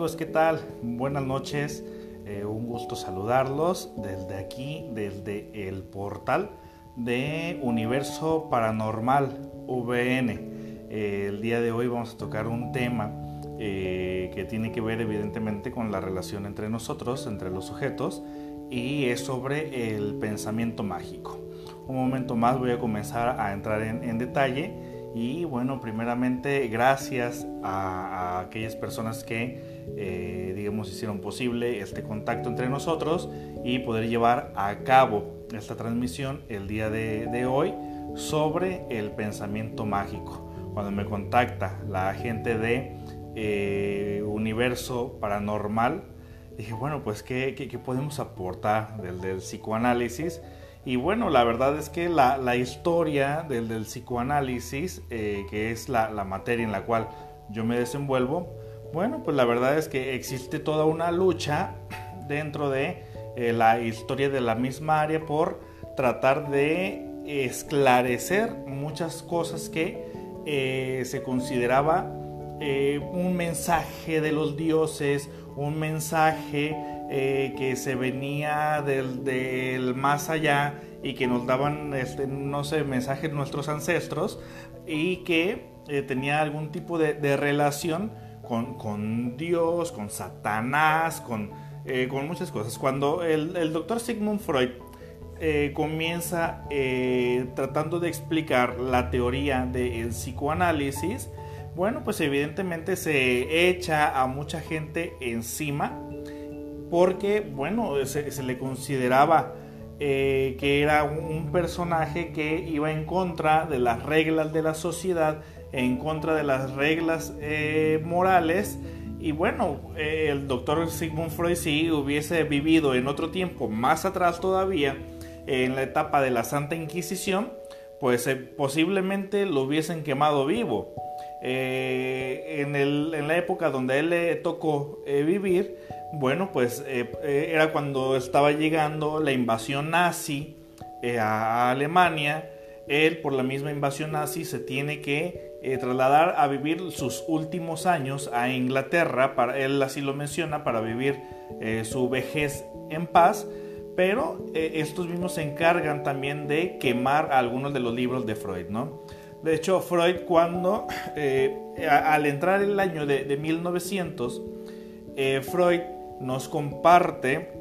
Amigos, ¿qué tal? Buenas noches, eh, un gusto saludarlos desde aquí, desde el portal de Universo Paranormal VN. Eh, el día de hoy vamos a tocar un tema eh, que tiene que ver evidentemente con la relación entre nosotros, entre los sujetos, y es sobre el pensamiento mágico. Un momento más voy a comenzar a entrar en detalle y bueno, primeramente gracias a, aquellas personas que, eh, digamos, hicieron posible este contacto entre nosotros y poder llevar a cabo esta transmisión el día de, hoy sobre el pensamiento mágico. Cuando me contacta la gente de eh, Universo Paranormal, dije, bueno, pues, ¿qué, qué, podemos aportar del, del psicoanálisis? Y bueno, la verdad es que la, historia del, del psicoanálisis, eh, que es la, materia en la cual yo me desenvuelvo, bueno, pues la verdad es que existe toda una lucha dentro de eh, la historia de la misma área por tratar de esclarecer muchas cosas que eh, se consideraba un mensaje de los dioses, un mensaje eh, que se venía del, más allá y que nos daban, este, no sé, mensajes nuestros ancestros y que eh, tenía algún tipo de, relación con, Dios, con Satanás, con, eh, con muchas cosas. Cuando el, doctor Sigmund Freud comienza tratando de explicar la teoría del psicoanálisis, bueno, pues evidentemente se echa a mucha gente encima porque, bueno, se, le consideraba eh, que era un, personaje que iba en contra de las reglas de la sociedad, en contra de las reglas eh, morales. Y bueno, eh, el doctor Sigmund Freud si hubiese vivido en otro tiempo más atrás todavía, en la etapa de la Santa Inquisición, pues posiblemente lo hubiesen quemado vivo. en, en, la época donde él le tocó vivir, bueno, pues eh, eh, era cuando estaba llegando la invasión nazi eh, a Alemania. Él, por la misma invasión nazi, se tiene que trasladar a vivir sus últimos años a Inglaterra. Para, él así lo menciona, para vivir su vejez en paz. Pero estos mismos se encargan también de quemar algunos de los libros de Freud, ¿no? De hecho, Freud cuando, al entrar el año de, de 1900, Freud nos comparte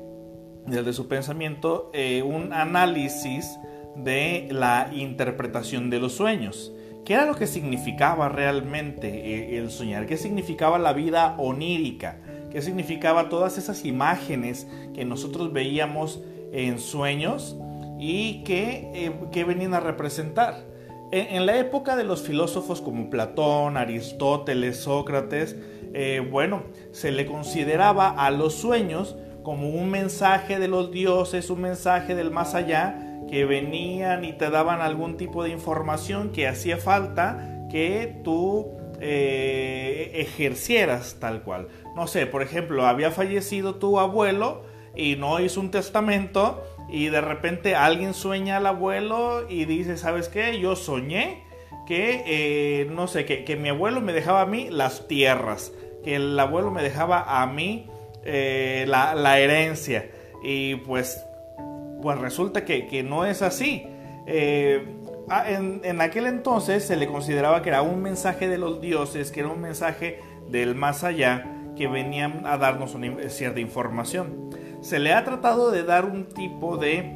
desde su pensamiento eh, un análisis de la interpretación de los sueños. ¿Qué era lo que significaba realmente eh, el soñar? ¿Qué significaba la vida onírica? ¿Qué significaba todas esas imágenes que nosotros veíamos en sueños y que, eh, venían a representar? en la época de los filósofos como Platón, Aristóteles, Sócrates, eh, bueno, se le consideraba a los sueños como un mensaje de los dioses, un mensaje del más allá, que venían y te daban algún tipo de información que hacía falta que tú eh, ejercieras tal cual. No sé, por ejemplo, había fallecido tu abuelo y no hizo un testamento y de repente alguien sueña al abuelo y dice, ¿sabes qué? Yo soñé que, eh, no sé, que, mi abuelo me dejaba a mí las tierras, que el abuelo me dejaba a mí eh, la, herencia. Y pues, pues resulta que, no es así. Eh, ah, en, aquel entonces se le consideraba que era un mensaje de los dioses, que era un mensaje del más allá, que venían a darnos una, cierta información. Se le ha tratado de dar un tipo de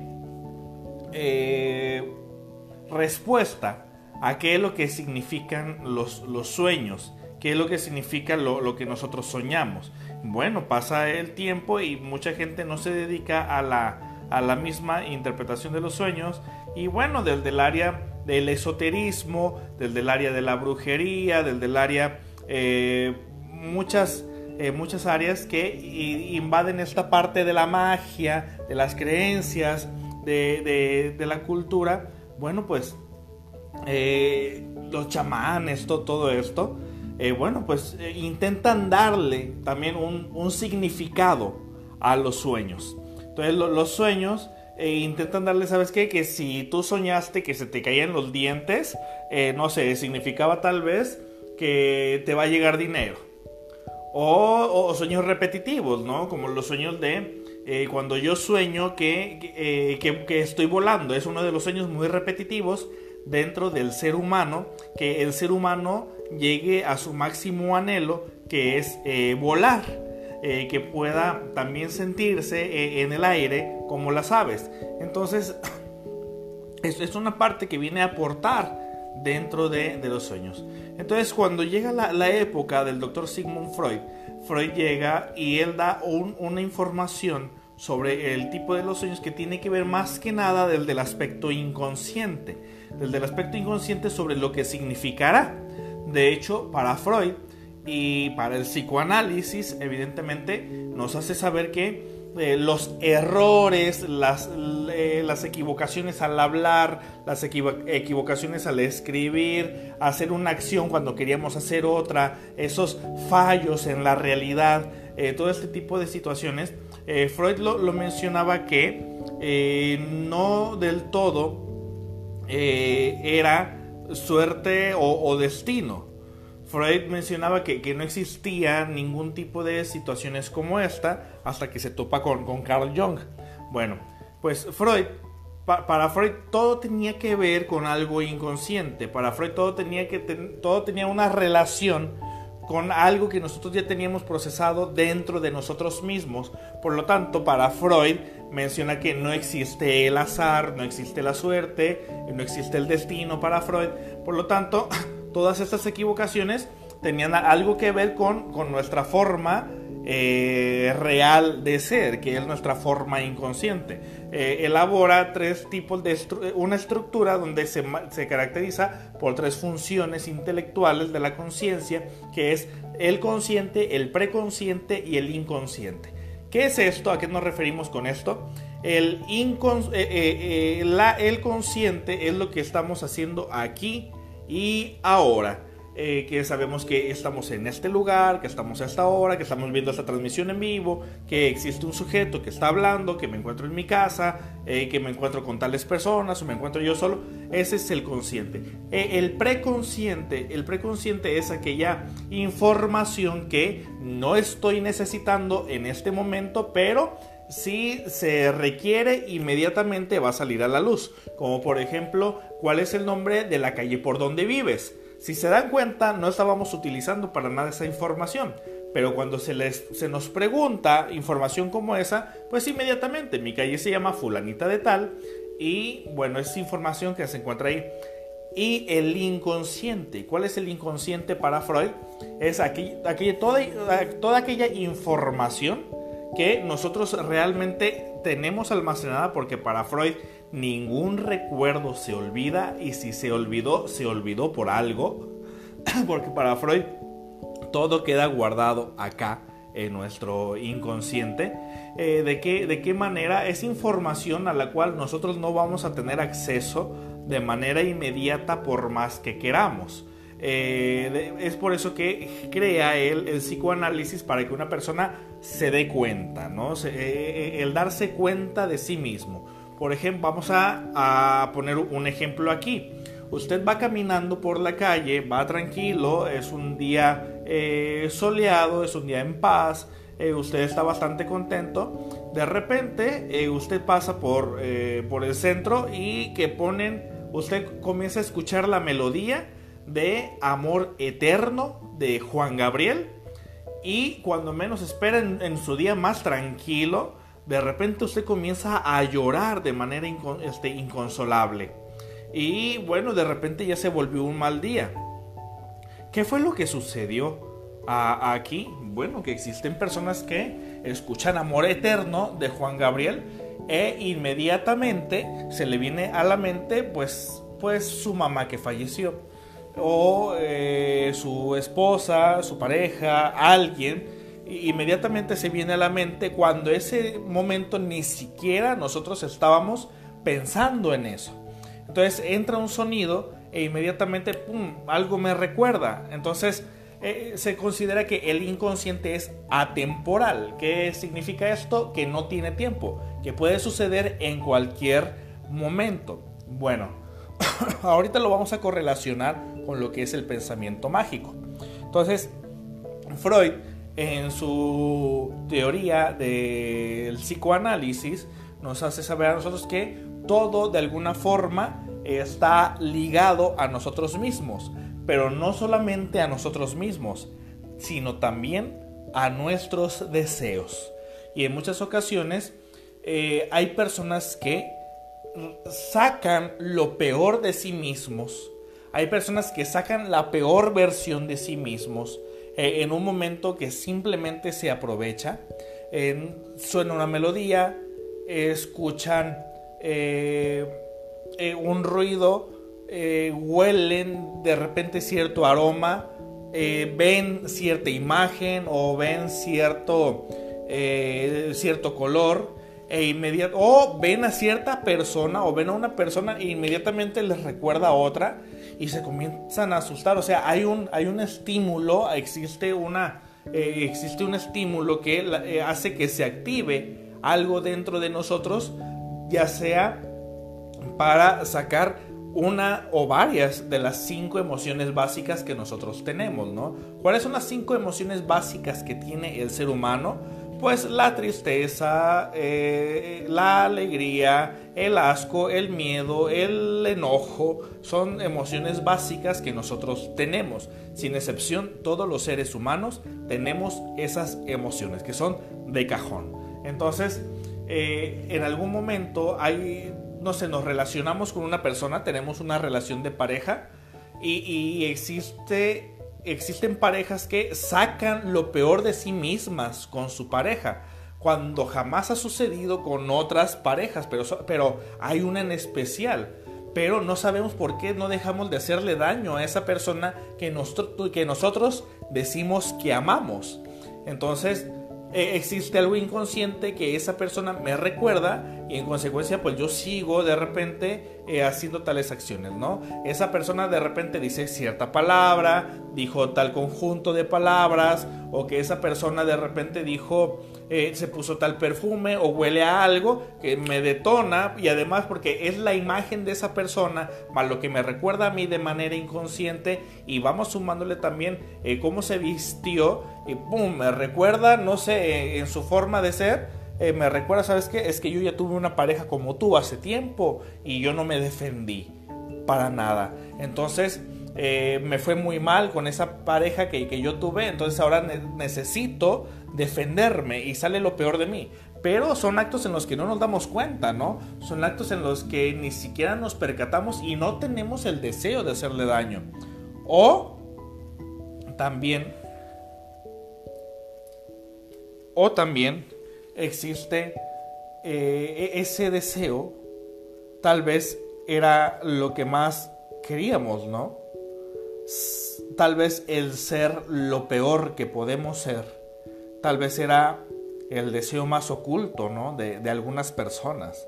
respuesta a qué es lo que significan los, los sueños, qué es lo que significa lo, que nosotros soñamos. Bueno, pasa el tiempo y mucha gente no se dedica a la, a la misma interpretación de los sueños y bueno, desde el área del esoterismo, desde el área de la brujería, desde el área eh, muchas eh, muchas áreas que invaden esta parte de la magia, de las creencias, de, de la cultura. Bueno, pues eh, los chamanes, todo, esto, eh, bueno, pues eh, intentan darle también un, significado a los sueños. Entonces los sueños intentan darle, ¿sabes qué? Que si tú soñaste que se te caían los dientes, no sé, significaba tal vez que te va a llegar dinero. O, sueños repetitivos, ¿no? Como los sueños de cuando yo sueño que, que, estoy volando. Es uno de los sueños muy repetitivos dentro del ser humano, que el ser humano llegue a su máximo anhelo, que es eh, volar. que pueda también sentirse en el aire como las aves. Entonces, es una parte que viene a aportar dentro de, los sueños. Entonces, cuando llega la, época del doctor Sigmund Freud, Freud llega y él da una información sobre el tipo de los sueños que tiene que ver más que nada del del aspecto inconsciente, del del aspecto inconsciente sobre lo que significará. De hecho, para Freud y para el psicoanálisis, evidentemente, nos hace saber que eh, los errores, las, las, equivocaciones al hablar, las equivocaciones al escribir, hacer una acción cuando queríamos hacer otra, esos fallos en la realidad, eh, todo este tipo de situaciones. Eh, Freud lo, mencionaba que no del todo era suerte o destino Freud mencionaba que, no existía ningún tipo de situaciones como esta hasta que se topa con, con Carl Jung. Bueno, pues Freud, para Freud todo tenía que ver con algo inconsciente. Para Freud todo tenía, que todo tenía una relación con algo que nosotros ya teníamos procesado dentro de nosotros mismos. Por lo tanto, para Freud menciona que no existe el azar, no existe la suerte, no existe el destino para Freud. Por lo tanto, todas estas equivocaciones tenían algo que ver con, nuestra forma eh, real de ser, que es nuestra forma inconsciente. Eh, elabora tres tipos de una estructura donde se, se, caracteriza por tres funciones intelectuales de la conciencia, que es el consciente, el preconsciente y el inconsciente. ¿Qué es esto? ¿A qué nos referimos con esto? El, eh, la, el consciente es lo que estamos haciendo aquí y ahora. Eh, que sabemos que estamos en este lugar, que estamos a esta hora, que estamos viendo esta transmisión en vivo, que existe un sujeto que está hablando, que me encuentro en mi casa, eh, que me encuentro con tales personas o me encuentro yo solo. Ese es el consciente. Eh, el preconsciente, el preconsciente es aquella información que no estoy necesitando en este momento, pero si se requiere inmediatamente va a salir a la luz. Como por ejemplo, ¿cuál es el nombre de la calle por donde vives? Si se dan cuenta, no estábamos utilizando para nada esa información. Pero cuando se, les, se nos pregunta información como esa, pues inmediatamente mi calle se llama fulanita de tal y bueno, es información que se encuentra ahí. Y el inconsciente, ¿cuál es el inconsciente para Freud? Es aquí, aquí toda, toda aquella información que nosotros realmente tenemos almacenada porque para Freud ningún recuerdo se olvida y si se olvidó, se olvidó por algo, porque para Freud todo queda guardado acá en nuestro inconsciente. Eh, ¿de, qué, ¿De qué manera? Es información a la cual nosotros no vamos a tener acceso de manera inmediata por más que queramos. Eh, es por eso que crea él el psicoanálisis para que una persona se dé cuenta, ¿no? Eh, eh, el darse cuenta de sí mismo. Por ejemplo, vamos a, poner un ejemplo aquí. Usted va caminando por la calle, va tranquilo, es un día soleado, es un día en paz, usted está bastante contento. De repente, usted pasa por, por el centro y que ponen, usted comienza a escuchar la melodía de Amor Eterno de Juan Gabriel. Y cuando menos espera en, su día más tranquilo, de repente usted comienza a llorar de manera este, inconsolable. Y bueno, de repente ya se volvió un mal día. ¿Qué fue lo que sucedió aquí? Bueno, que existen personas que escuchan Amor Eterno de Juan Gabriel e inmediatamente se le viene a la mente pues, pues su mamá que falleció o eh, su esposa, su pareja, alguien, inmediatamente se viene a la mente cuando ese momento ni siquiera nosotros estábamos pensando en eso. Entonces entra un sonido e inmediatamente algo me recuerda. Entonces eh, se considera que el inconsciente es atemporal. ¿Qué significa esto? Que no tiene tiempo, que puede suceder en cualquier momento. Bueno, ahorita lo vamos a correlacionar con lo que es el pensamiento mágico. Entonces, Freud en su teoría del psicoanálisis, nos hace saber a nosotros que todo de alguna forma está ligado a nosotros mismos, pero no solamente a nosotros mismos, sino también a nuestros deseos. Y en muchas ocasiones eh, hay personas que sacan lo peor de sí mismos. Hay personas que sacan la peor versión de sí mismos eh, en un momento que simplemente se aprovecha. suena una melodía, escuchan eh, un ruido, huelen de repente cierto aroma, ven cierta imagen o ven cierto, cierto color e inmediato o ven a cierta persona o ven a una persona e inmediatamente les recuerda a otra y se comienzan a asustar. O sea, hay un, hay un estímulo, existe, una, eh, existe un estímulo que eh, hace que se active algo dentro de nosotros, ya sea para sacar una o varias de las cinco emociones básicas que nosotros tenemos, ¿no? ¿Cuáles son las cinco emociones básicas que tiene el ser humano? Pues la tristeza, eh, la alegría, el asco, el miedo, el enojo, son emociones básicas que nosotros tenemos. Sin excepción, todos los seres humanos tenemos esas emociones que son de cajón. Entonces, eh, en algún momento hay, no sé, nos relacionamos con una persona, tenemos una relación de pareja y, y existe existen parejas que sacan lo peor de sí mismas con su pareja, cuando jamás ha sucedido con otras parejas, pero, pero hay una en especial. Pero no sabemos por qué no dejamos de hacerle daño a esa persona que, que nosotros decimos que amamos. Entonces, existe algo inconsciente que esa persona me recuerda y en consecuencia pues yo sigo de repente eh, haciendo tales acciones, ¿no? Esa persona de repente dice cierta palabra, dijo tal conjunto de palabras o que esa persona de repente dijo eh, se puso tal perfume o huele a algo que me detona y además porque es la imagen de esa persona más lo que me recuerda a mí de manera inconsciente y vamos sumándole también eh, cómo se vistió y pum, me recuerda, no sé, eh, en su forma de ser. me recuerda, ¿sabes qué? Es que yo ya tuve una pareja como tú hace tiempo y yo no me defendí para nada. Entonces, me fue muy mal con esa pareja que, que yo tuve, entonces ahora necesito defenderme y sale lo peor de mí. Pero son actos en los que no nos damos cuenta, ¿no? Son actos en los que ni siquiera nos percatamos y no tenemos el deseo de hacerle daño. O también, o también existe eh, e-, ese deseo, tal vez era lo que más queríamos, ¿no? Tal vez el ser lo peor que podemos ser tal vez era el deseo más oculto ¿no? de, algunas personas.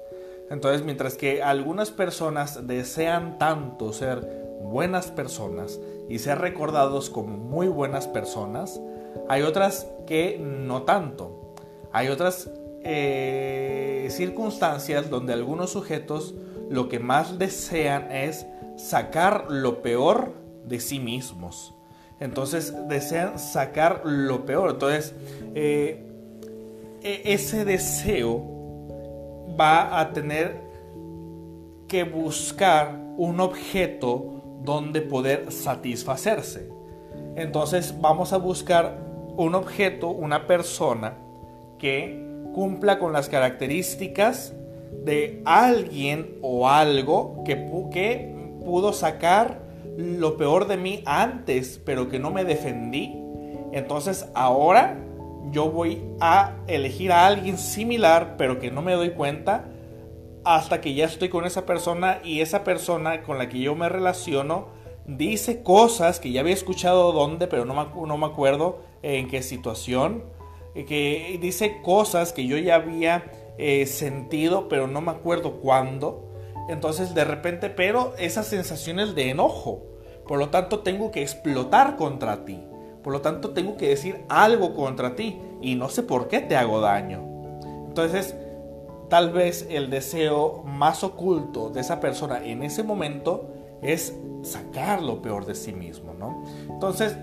Entonces, mientras que algunas personas desean tanto ser buenas personas y ser recordados como muy buenas personas, hay otras que no tanto. Hay otras eh, circunstancias donde algunos sujetos lo que más desean es sacar lo peor de sí mismos. Entonces desean sacar lo peor. Entonces, eh, e, ese deseo va a tener que buscar un objeto donde poder satisfacerse. Entonces vamos a buscar un objeto, una persona que cumpla con las características de alguien o algo que, que pudo sacar lo peor de mí antes, pero que no me defendí. Entonces ahora yo voy a elegir a alguien similar, pero que no me doy cuenta hasta que ya estoy con esa persona y esa persona con la que yo me relaciono dice cosas que ya había escuchado dónde, pero no me, no me acuerdo en qué situación, que dice cosas que yo ya había eh, sentido, pero no me acuerdo cuándo. Entonces de repente, pero esas sensaciones de enojo. Por lo tanto, tengo que explotar contra ti. Por lo tanto, tengo que decir algo contra ti. Y no sé por qué te hago daño. Entonces, tal vez el deseo más oculto de esa persona en ese momento es sacar lo peor de sí mismo, ¿no? Entonces,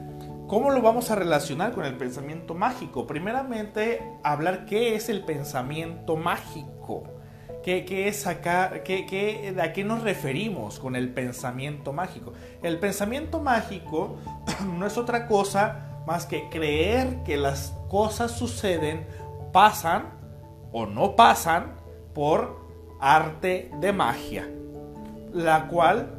¿Cómo lo vamos a relacionar con el pensamiento mágico? Primeramente, hablar qué es el pensamiento mágico. ¿Qué, es acá? Qué, qué, ¿A qué nos referimos con el pensamiento mágico? El pensamiento mágico no es otra cosa más que creer que las cosas suceden, pasan o no pasan por arte de magia, la cual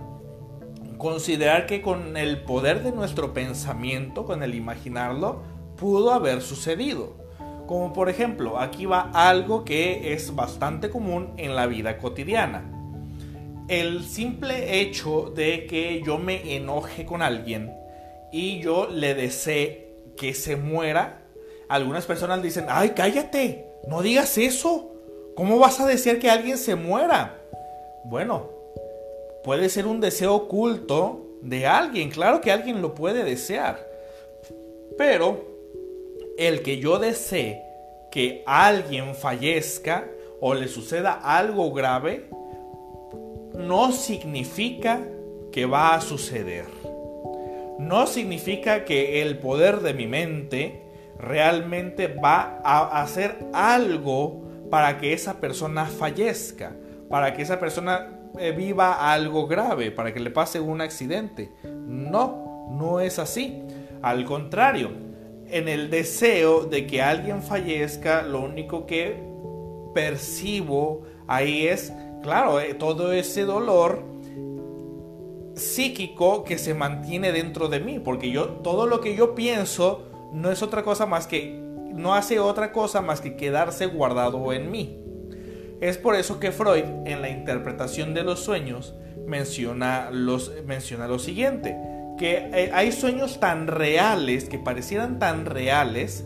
considerar que con el poder de nuestro pensamiento, con el imaginarlo, pudo haber sucedido. Como por ejemplo, aquí va algo que es bastante común en la vida cotidiana. El simple hecho de que yo me enoje con alguien y yo le desee que se muera, algunas personas dicen, ay, cállate, no digas eso. ¿Cómo vas a desear que alguien se muera? Bueno, puede ser un deseo oculto de alguien. Claro que alguien lo puede desear. Pero el que yo desee que alguien fallezca o le suceda algo grave, no significa que va a suceder. No significa que el poder de mi mente realmente va a hacer algo para que esa persona fallezca, para que esa persona eh, viva algo grave, para que le pase un accidente. No, no es así. Al contrario, en el deseo de que alguien fallezca, lo único que percibo ahí es, claro, eh, todo ese dolor psíquico que se mantiene dentro de mí, porque yo todo lo que yo pienso no es otra cosa más que no hace otra cosa más que quedarse guardado en mí. Es por eso que Freud en la interpretación de los sueños menciona, los, menciona lo siguiente, que eh, hay sueños tan reales, que parecieran tan reales,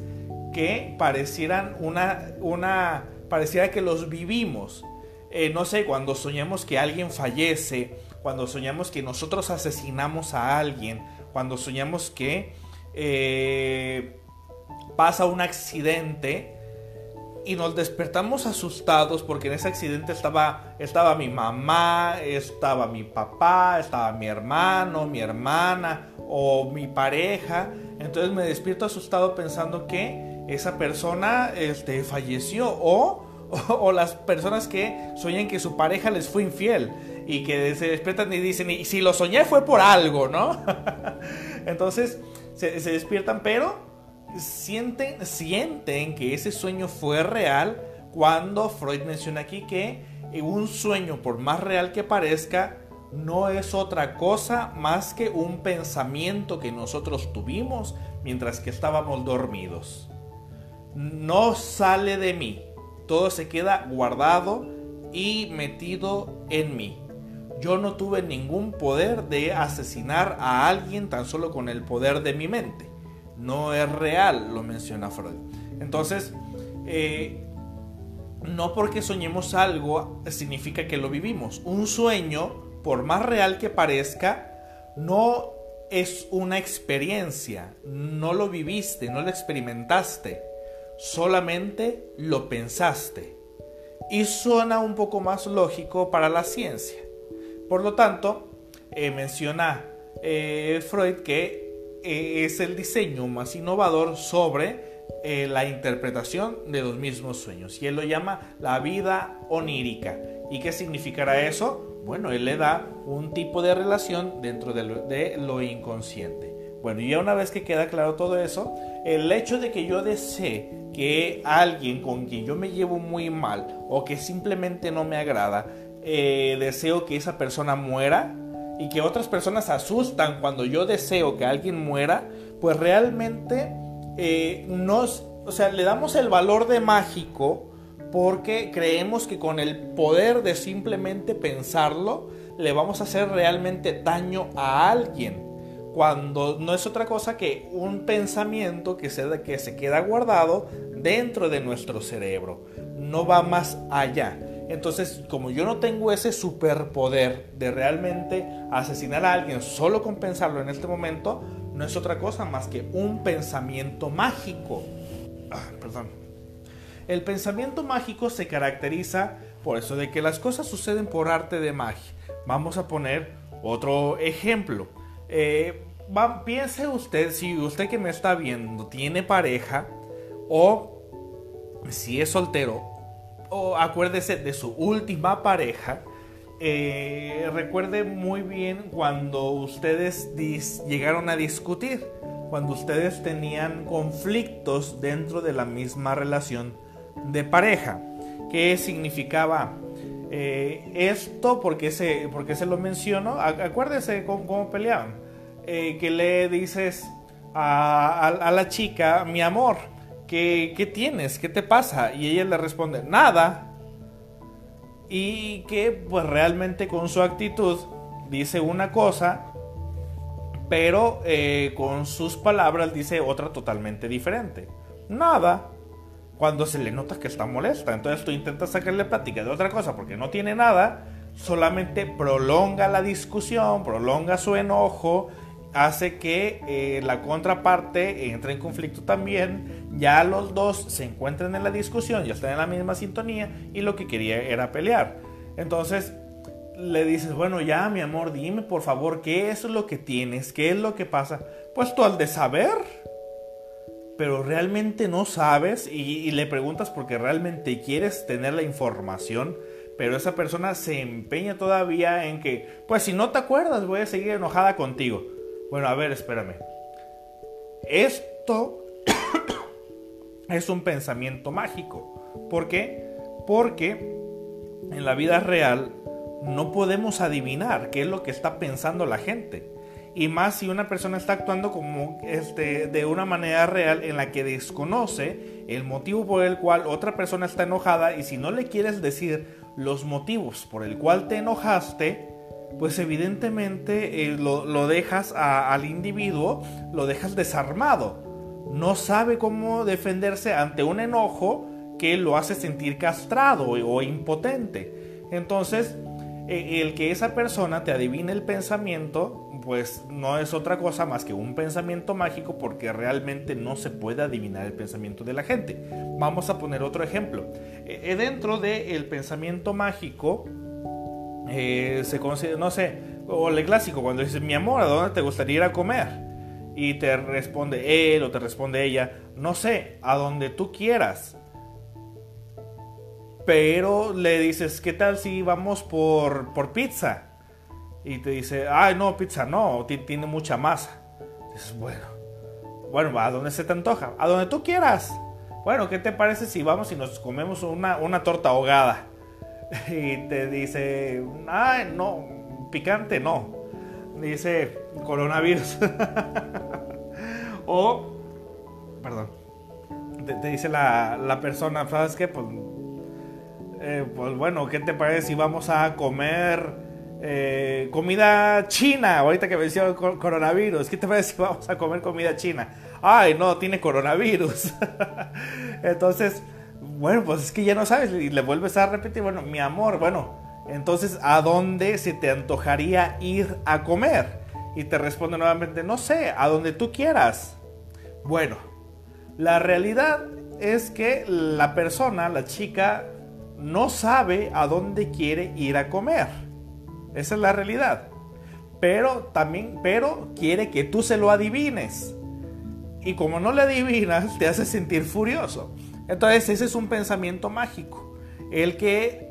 que parecieran una, una pareciera que los vivimos. Eh, no sé, cuando soñamos que alguien fallece, cuando soñamos que nosotros asesinamos a alguien, cuando soñamos que eh, pasa un accidente, y nos despertamos asustados porque en ese accidente estaba, estaba mi mamá, estaba mi papá, estaba mi hermano, mi hermana o mi pareja. Entonces me despierto asustado pensando que esa persona este, falleció o, o, las personas que sueñan que su pareja les fue infiel y que se despiertan y dicen, y si lo soñé fue por algo, ¿no? Entonces se, se despiertan, pero sienten, sienten que ese sueño fue real cuando Freud menciona aquí que un sueño, por más real que parezca, no es otra cosa más que un pensamiento que nosotros tuvimos mientras que estábamos dormidos. No sale de mí, todo se queda guardado y metido en mí. Yo no tuve ningún poder de asesinar a alguien tan solo con el poder de mi mente no es real, lo menciona Freud. Entonces, eh, no porque soñemos algo significa que lo vivimos. Un sueño, por más real que parezca, no es una experiencia, no lo viviste, no lo experimentaste, solamente lo pensaste. Y suena un poco más lógico para la ciencia. Por lo tanto, eh, menciona eh, Freud que eh, es el diseño más innovador sobre eh, la interpretación de los mismos sueños. Y él lo llama la vida onírica. ¿Y qué significará eso? Bueno, él le da un tipo de relación dentro de lo, inconsciente. Bueno, y ya una vez que queda claro todo eso, el hecho de que yo desee que alguien con quien yo me llevo muy mal o que simplemente no me agrada, eh, deseo que esa persona muera, y que otras personas asustan cuando yo deseo que alguien muera, pues realmente eh, o sea, le damos el valor de mágico porque creemos que con el poder de simplemente pensarlo, le vamos a hacer realmente daño a alguien. Cuando no es otra cosa que un pensamiento que se, que se queda guardado dentro de nuestro cerebro. No va más allá. Entonces, como yo no tengo ese superpoder de realmente asesinar a alguien solo con pensarlo en este momento, no es otra cosa más que un pensamiento mágico. Ah, perdón. El pensamiento mágico se caracteriza por eso de que las cosas suceden por arte de magia. Vamos a poner otro ejemplo. Eh, piense usted, si usted que me está viendo tiene pareja o si es soltero, o acuérdese de su última pareja, eh, recuerde muy bien cuando ustedes llegaron a discutir, cuando ustedes tenían conflictos dentro de la misma relación de pareja. ¿Qué significaba eh, esto? porque se, porque se lo menciono? Acuérdese cómo, peleaban. Eh, que le dices a, la chica, mi amor, ¿qué, ¿qué tienes? ¿Qué te pasa? Y ella le responde, nada y que pues realmente con su actitud dice una cosa, pero eh, con sus palabras dice otra totalmente diferente. Nada. Cuando se le nota que está molesta, entonces tú intentas sacarle plática de otra cosa porque no tiene nada, solamente prolonga la discusión, prolonga su enojo hace que eh, la contraparte entre en conflicto también, ya los dos se encuentran en la discusión, ya están en la misma sintonía y lo que quería era pelear. Entonces le dices, bueno, ya mi amor, dime por favor qué es lo que tienes, qué es lo que pasa. Pues tú al de saber, pero realmente no sabes y, y le preguntas porque realmente quieres tener la información pero esa persona se empeña todavía en que, pues si no te acuerdas, voy a seguir enojada contigo. Bueno, a ver, espérame. Esto es un pensamiento mágico. ¿Por qué? Porque en la vida real no podemos adivinar qué es lo que está pensando la gente. Y más si una persona está actuando como este, de una manera real en la que desconoce el motivo por el cual otra persona está enojada y si no le quieres decir los motivos por el cual te enojaste, pues evidentemente eh, lo, dejas al individuo, lo dejas desarmado. No sabe cómo defenderse ante un enojo que lo hace sentir castrado o impotente. Entonces, e, el que esa persona te adivine el pensamiento, pues no es otra cosa más que un pensamiento mágico porque realmente no se puede adivinar el pensamiento de la gente. Vamos a poner otro ejemplo. E, dentro del pensamiento mágico, eh, se considera, no sé, o el clásico, cuando dices, mi amor, ¿a dónde te gustaría ir a comer? Y te responde él o te responde ella, no sé, a donde tú quieras. Pero le dices, ¿qué tal si vamos por, por pizza? Y te dice, ay, no, pizza no, tiene mucha masa. dices, bueno, bueno, ¿a dónde se te antoja? A donde tú quieras. Bueno, ¿qué te parece si vamos y nos comemos una, una torta ahogada? y te dice, ay, no, picante no. Dice coronavirus. o, perdón, te, dice la, la, persona, ¿sabes qué? Pues, eh, pues bueno, ¿qué te parece si vamos a comer eh, comida china? Ahorita que venció el coronavirus, ¿qué te parece si vamos a comer comida china? Ay, no, tiene coronavirus. Entonces, bueno, pues es que ya no sabes y le vuelves a repetir, bueno, mi amor, bueno, entonces, ¿a dónde se te antojaría ir a comer? Y te responde nuevamente, no sé, a donde tú quieras. Bueno, la realidad es que la persona, la chica, no sabe a dónde quiere ir a comer. Esa es la realidad. Pero también, pero quiere que tú se lo adivines. Y como no le adivinas, te hace sentir furioso. Entonces ese es un pensamiento mágico. El que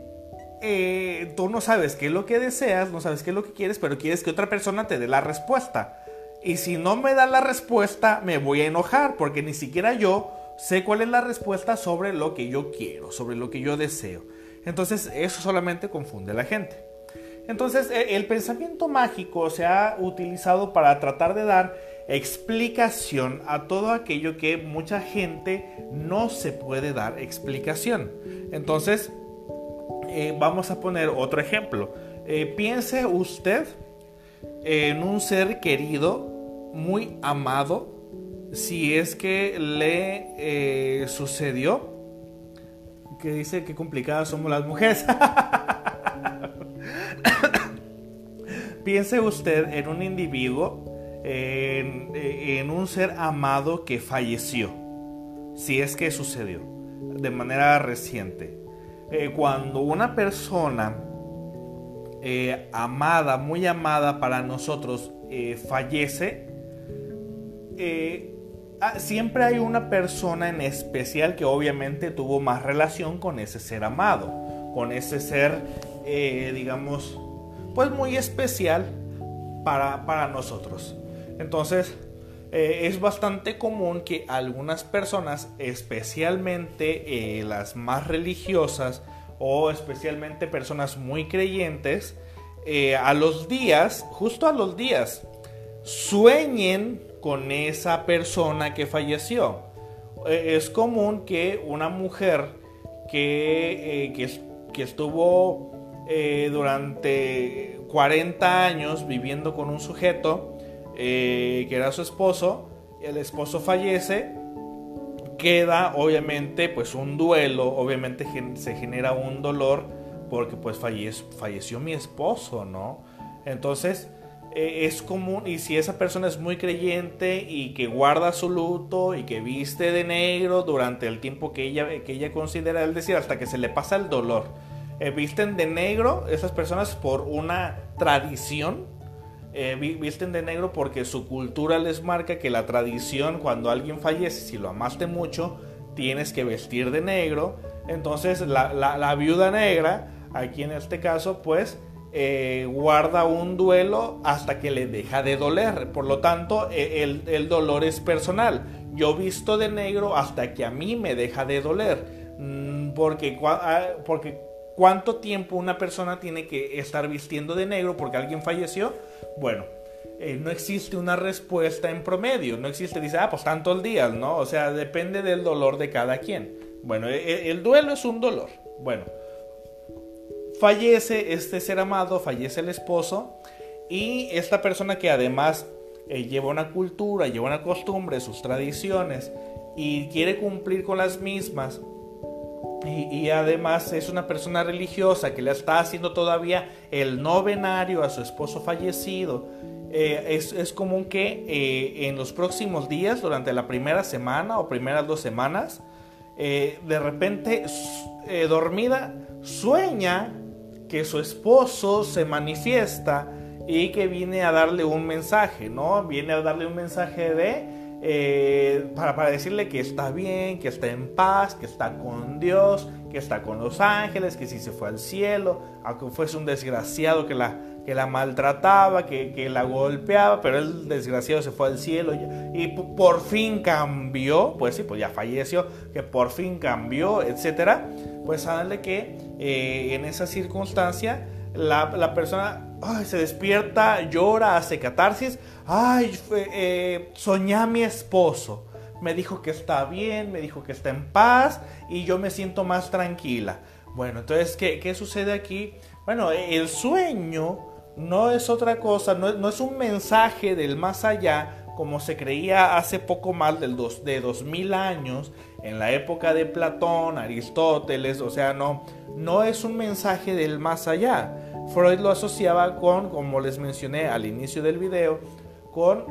eh, tú no sabes qué es lo que deseas, no sabes qué es lo que quieres, pero quieres que otra persona te dé la respuesta. Y si no me da la respuesta, me voy a enojar porque ni siquiera yo sé cuál es la respuesta sobre lo que yo quiero, sobre lo que yo deseo. Entonces eso solamente confunde a la gente. Entonces e, el pensamiento mágico se ha utilizado para tratar de dar explicación a todo aquello que mucha gente no se puede dar explicación. Entonces, eh, vamos a poner otro ejemplo. Eh, piense usted en un ser querido, muy amado, si es que le eh, sucedió, que dice que complicadas somos las mujeres. Piense usted en un individuo en, un ser amado que falleció, si es que sucedió, de manera reciente. Eh, cuando una persona eh, amada, muy amada para nosotros, eh, fallece, ah, siempre hay una persona en especial que obviamente tuvo más relación con ese ser amado, con ese ser, digamos, pues muy especial para, para nosotros. Entonces, eh, es bastante común que algunas personas, especialmente las más religiosas o especialmente personas muy creyentes, a los días, justo a los días, sueñen con esa persona que falleció. Eh, es común que una mujer que, eh, que, estuvo eh, durante 40 años viviendo con un sujeto que era su esposo, el esposo fallece, queda obviamente pues un duelo, obviamente se genera un dolor porque pues falleció mi esposo, ¿no? Entonces, eh, es común, y si esa persona es muy creyente y que guarda su luto y que viste de negro durante el tiempo que ella, que ella considera, es decir, hasta que se le pasa el dolor, eh, visten de negro esas personas por una tradición, eh, visten de negro porque su cultura les marca que la tradición cuando alguien fallece, si lo amaste mucho, tienes que vestir de negro. Entonces la, viuda negra, aquí en este caso, pues eh, guarda un duelo hasta que le deja de doler. Por lo tanto, e, el, dolor es personal. Yo visto de negro hasta que a mí me deja de doler. Mm, porque, ah, porque ¿cuánto tiempo una persona tiene que estar vistiendo de negro porque alguien falleció? Bueno, eh, no existe una respuesta en promedio. No existe, dice, ah, pues tanto el día, ¿no? O sea, depende del dolor de cada quien. Bueno, e, e, el duelo es un dolor. Bueno, fallece este ser amado, fallece el esposo y esta persona que además eh, lleva una cultura, lleva una costumbre, sus tradiciones y quiere cumplir con las mismas y, además es una persona religiosa que le está haciendo todavía el novenario a su esposo fallecido. Eh, es, común que eh, en los próximos días, durante la primera semana o primeras dos semanas, de repente dormida sueña que su esposo se manifiesta y que viene a darle un mensaje, ¿no? Viene a darle un mensaje de, eh, para, decirle que está bien, que está en paz, que está con Dios, que está con los ángeles, que si se fue al cielo, aunque fuese un desgraciado que la, que la maltrataba, que, que la golpeaba, pero el desgraciado se fue al cielo y, por fin cambió, pues sí, pues ya falleció, que por fin cambió, etcétera pues sabe que eh, en esa circunstancia la, persona se despierta, llora, hace catarsis. Ay, eh, soñé a mi esposo. Me dijo que está bien, me dijo que está en paz y yo me siento más tranquila. Bueno, entonces, ¿qué, qué sucede aquí? Bueno, el sueño no es otra cosa, no, no es un mensaje del más allá, como se creía hace poco más del dos, de 2000 años, en la época de Platón, Aristóteles, o sea, no, no es un mensaje del más allá. Freud lo asociaba con, como les mencioné al inicio del video, con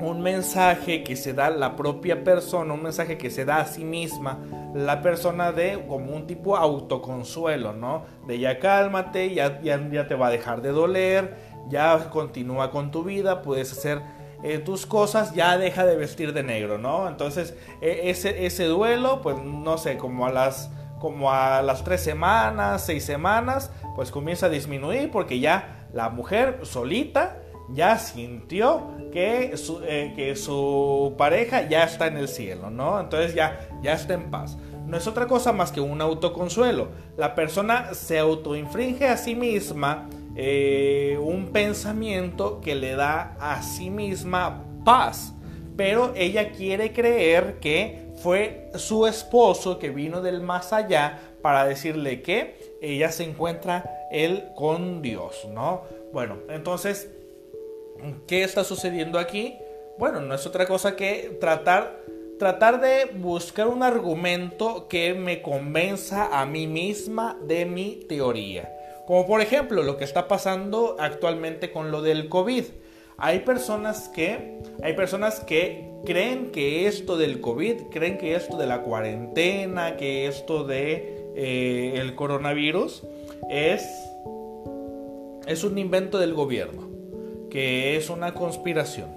un mensaje que se da la propia persona, un mensaje que se da a sí misma, la persona de como un tipo autoconsuelo, ¿no? De ya cálmate, ya, ya, ya te va a dejar de doler, ya continúa con tu vida, puedes hacer eh, tus cosas, ya deja de vestir de negro, ¿no? Entonces, e, ese, ese duelo, pues no sé, como a las como a las tres semanas, seis semanas, pues comienza a disminuir porque ya la mujer solita ya sintió que su, eh, que su pareja ya está en el cielo, ¿no? Entonces ya, ya está en paz. No es otra cosa más que un autoconsuelo. La persona se autoinfringe a sí misma eh, un pensamiento que le da a sí misma paz. Pero ella quiere creer que fue su esposo que vino del más allá para decirle que ella se encuentra él con Dios, ¿no? Bueno, entonces, ¿qué está sucediendo aquí? Bueno, no es otra cosa que tratar tratar de buscar un argumento que me convenza a mí misma de mi teoría. Como por ejemplo lo que está pasando actualmente con lo del COVID. Hay personas que, hay personas que creen que esto del COVID, creen que esto de la cuarentena, que esto de eh, el coronavirus es, es un invento del gobierno, que es una conspiración.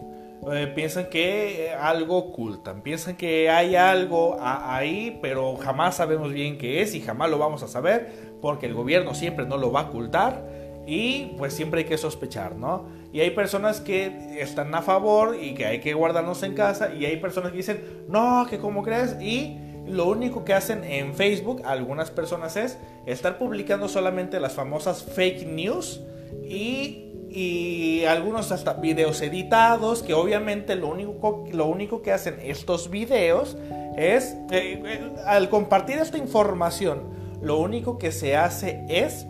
eh, piensan que algo ocultan, piensan que hay algo ahí, pero jamás sabemos bien qué es y jamás lo vamos a saber porque el gobierno siempre no lo va a ocultar y pues siempre hay que sospechar, ¿no? Y hay personas que están a favor y que hay que guardarnos en casa y hay personas que dicen, no, que como crees y lo único que hacen en Facebook algunas personas es estar publicando solamente las famosas fake news y y algunos hasta videos editados que obviamente lo único, lo único que hacen estos videos es eh, eh, al compartir esta información lo único que se hace es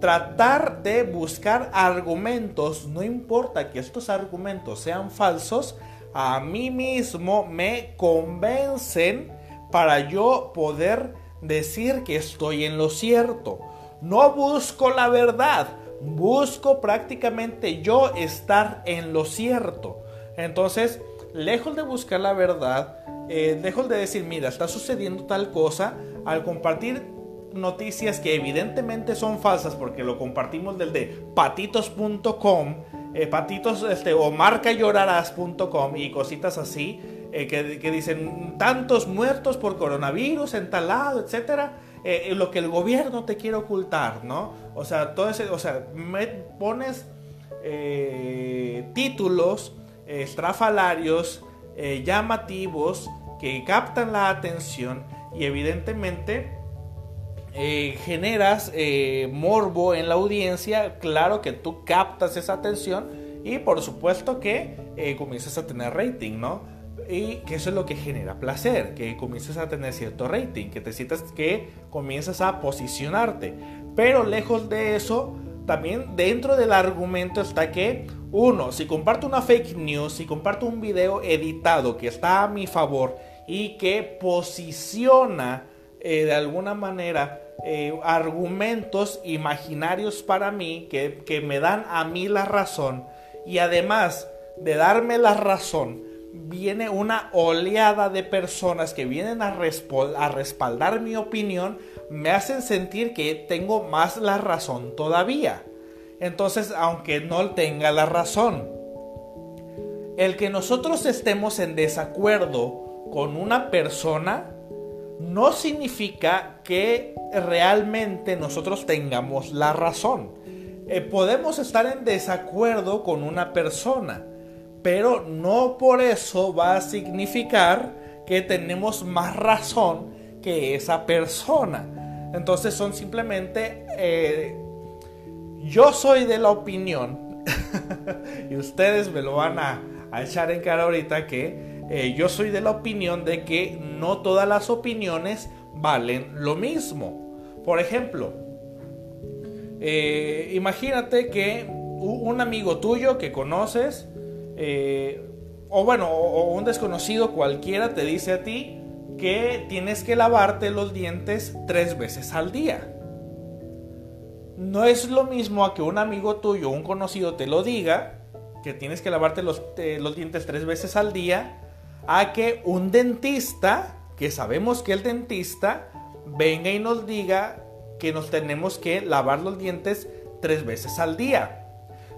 tratar de buscar argumentos no importa que estos argumentos sean falsos a mí mismo me convencen para yo poder decir que estoy en lo cierto no busco la verdad busco prácticamente yo estar en lo cierto. Entonces, lejos de buscar la verdad, eh, lejos de decir, mira, está sucediendo tal cosa, al compartir noticias que evidentemente son falsas porque lo compartimos del de patitos.com, eh, patitos este, o marcayollarás.com y cositas así, eh, que, que, dicen tantos muertos por coronavirus en tal etcétera eh, lo que el gobierno te quiere ocultar, ¿no? O sea, todo ese, o sea, pones títulos estrafalarios, llamativos, que captan la atención y evidentemente generas morbo en la audiencia, claro que tú captas esa atención y por supuesto que comienzas a tener rating, ¿no? y que eso es lo que genera placer, que comiences a tener cierto rating, que te sientas que comienzas a posicionarte. Pero lejos de eso, también dentro del argumento está que, uno, si comparto una fake news, si comparto un video editado que está a mi favor y que posiciona eh, de alguna manera eh, argumentos imaginarios para mí, que, que me dan a mí la razón, y además de darme la razón, viene una oleada de personas que vienen a, a, respaldar mi opinión, me hacen sentir que tengo más la razón todavía. Entonces, aunque no tenga la razón, el que nosotros estemos en desacuerdo con una persona no significa que realmente nosotros tengamos la razón. Eh, podemos estar en desacuerdo con una persona pero no por eso va a significar que tenemos más razón que esa persona. Entonces son simplemente, eh, yo soy de la opinión, y ustedes me lo van a, echar en cara ahorita que eh, yo soy de la opinión de que no todas las opiniones valen lo mismo. Por ejemplo, eh, imagínate que un amigo tuyo que conoces, eh, o bueno, un desconocido cualquiera te dice a ti que tienes que lavarte los dientes tres veces al día. No es lo mismo a que un amigo tuyo, un conocido te lo diga, que tienes que lavarte los, los dientes tres veces al día, a que un dentista, que sabemos que el dentista, venga y nos diga que nos tenemos que lavar los dientes tres veces al día.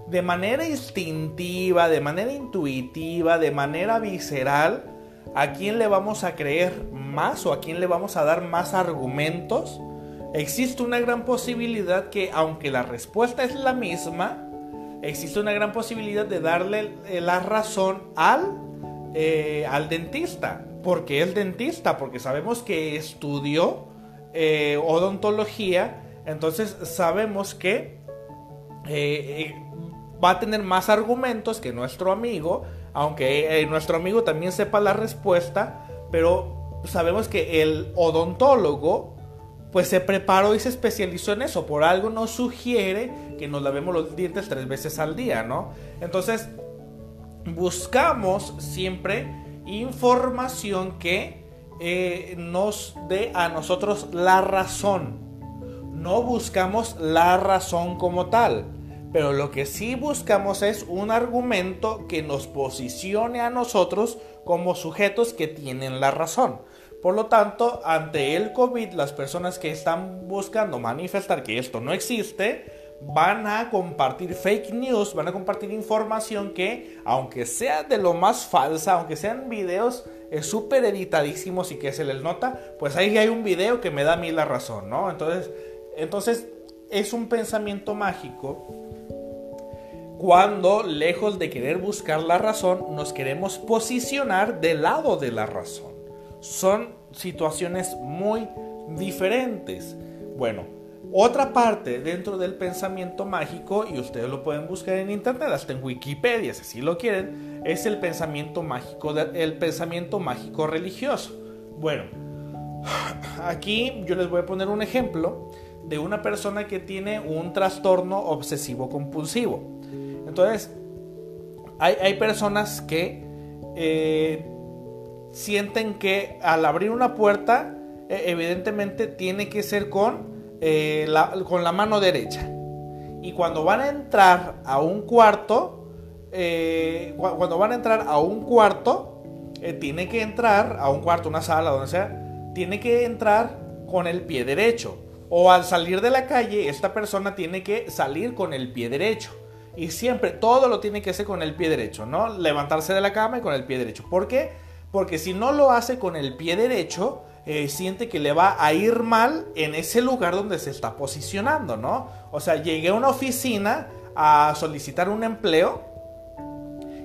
De manera instintiva, de manera intuitiva, de manera visceral, a quién le vamos a creer más o a quién le vamos a dar más argumentos, existe una gran posibilidad que aunque la respuesta es la misma, existe una gran posibilidad de darle la razón al, eh, al dentista. porque es dentista? Porque sabemos que estudió eh, odontología, entonces sabemos que va a tener más argumentos que nuestro amigo, aunque eh, nuestro amigo también sepa la respuesta, pero sabemos que el odontólogo pues se preparó y se especializó en eso, por algo nos sugiere que nos lavemos los dientes tres veces al día, ¿no? Entonces, buscamos siempre información que eh, nos dé a nosotros la razón. No buscamos la razón como tal pero lo que sí buscamos es un argumento que nos posicione a nosotros como sujetos que tienen la razón. Por lo tanto, ante el COVID, las personas que están buscando manifestar que esto no existe, van a compartir fake news, van a compartir información que, aunque sea de lo más falsa, aunque sean videos súper editadísimos y que se les nota, pues ahí hay un video que me da a mí la razón, ¿no? Entonces, entonces es un pensamiento mágico cuando, lejos de querer buscar la razón, nos queremos posicionar del lado de la razón. Son situaciones muy diferentes. Bueno, otra parte dentro del pensamiento mágico, y ustedes lo pueden buscar en internet, hasta en Wikipedia, si así lo quieren, es el pensamiento mágico, el pensamiento mágico religioso. Bueno, aquí yo les voy a poner un ejemplo de una persona que tiene un trastorno obsesivo compulsivo. Entonces, hay, personas que eh, sienten que al abrir una puerta, e, evidentemente tiene que ser con eh, con la mano derecha. Y cuando van a entrar a un cuarto, eh, cuando van a entrar a un cuarto, eh, tiene que entrar a un cuarto, una sala, donde sea, tiene que entrar con el pie derecho. O al salir de la calle, esta persona tiene que salir con el pie derecho. Y siempre, todo lo tiene que hacer con el pie derecho, ¿no? Levantarse de la cama y con el pie derecho. ¿Por qué? Porque si no lo hace con el pie derecho, eh, siente que le va a ir mal en ese lugar donde se está posicionando, ¿no? O sea, llegué a una oficina a solicitar un empleo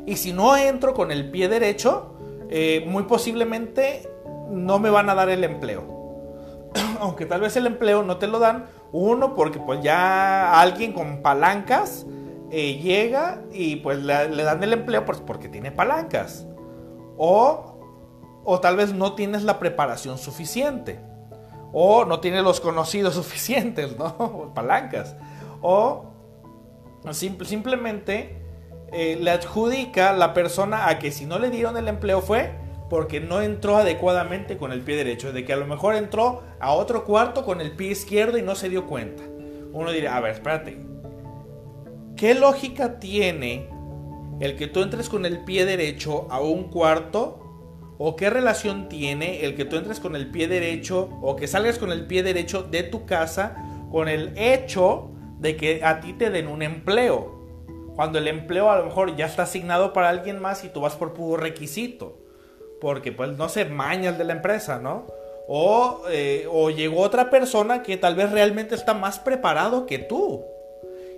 y si no entro con el pie derecho, eh, muy posiblemente no me van a dar el empleo. Aunque tal vez el empleo no te lo dan, uno porque pues ya alguien con palancas eh, llega y pues le, le, dan el empleo pues, porque tiene palancas. O o tal vez no tienes la preparación suficiente, o no tienes los conocidos suficientes, ¿no? Palancas, o simplemente eh, le adjudica la persona a que si no le dieron el empleo fue porque no entró adecuadamente con el pie derecho, de que a lo mejor entró a otro cuarto con el pie izquierdo y no se dio cuenta. Uno dirá, a ver, espérate, ¿qué lógica tiene el que tú entres con el pie derecho a un cuarto ¿O qué relación tiene el que tú entres con el pie derecho o que salgas con el pie derecho de tu casa con el hecho de que a ti te den un empleo? Cuando el empleo a lo mejor ya está asignado para alguien más y tú vas por puro requisito. Porque pues no se mañas de la empresa, ¿no? O, eh, o llegó otra persona que tal vez realmente está más preparado que tú.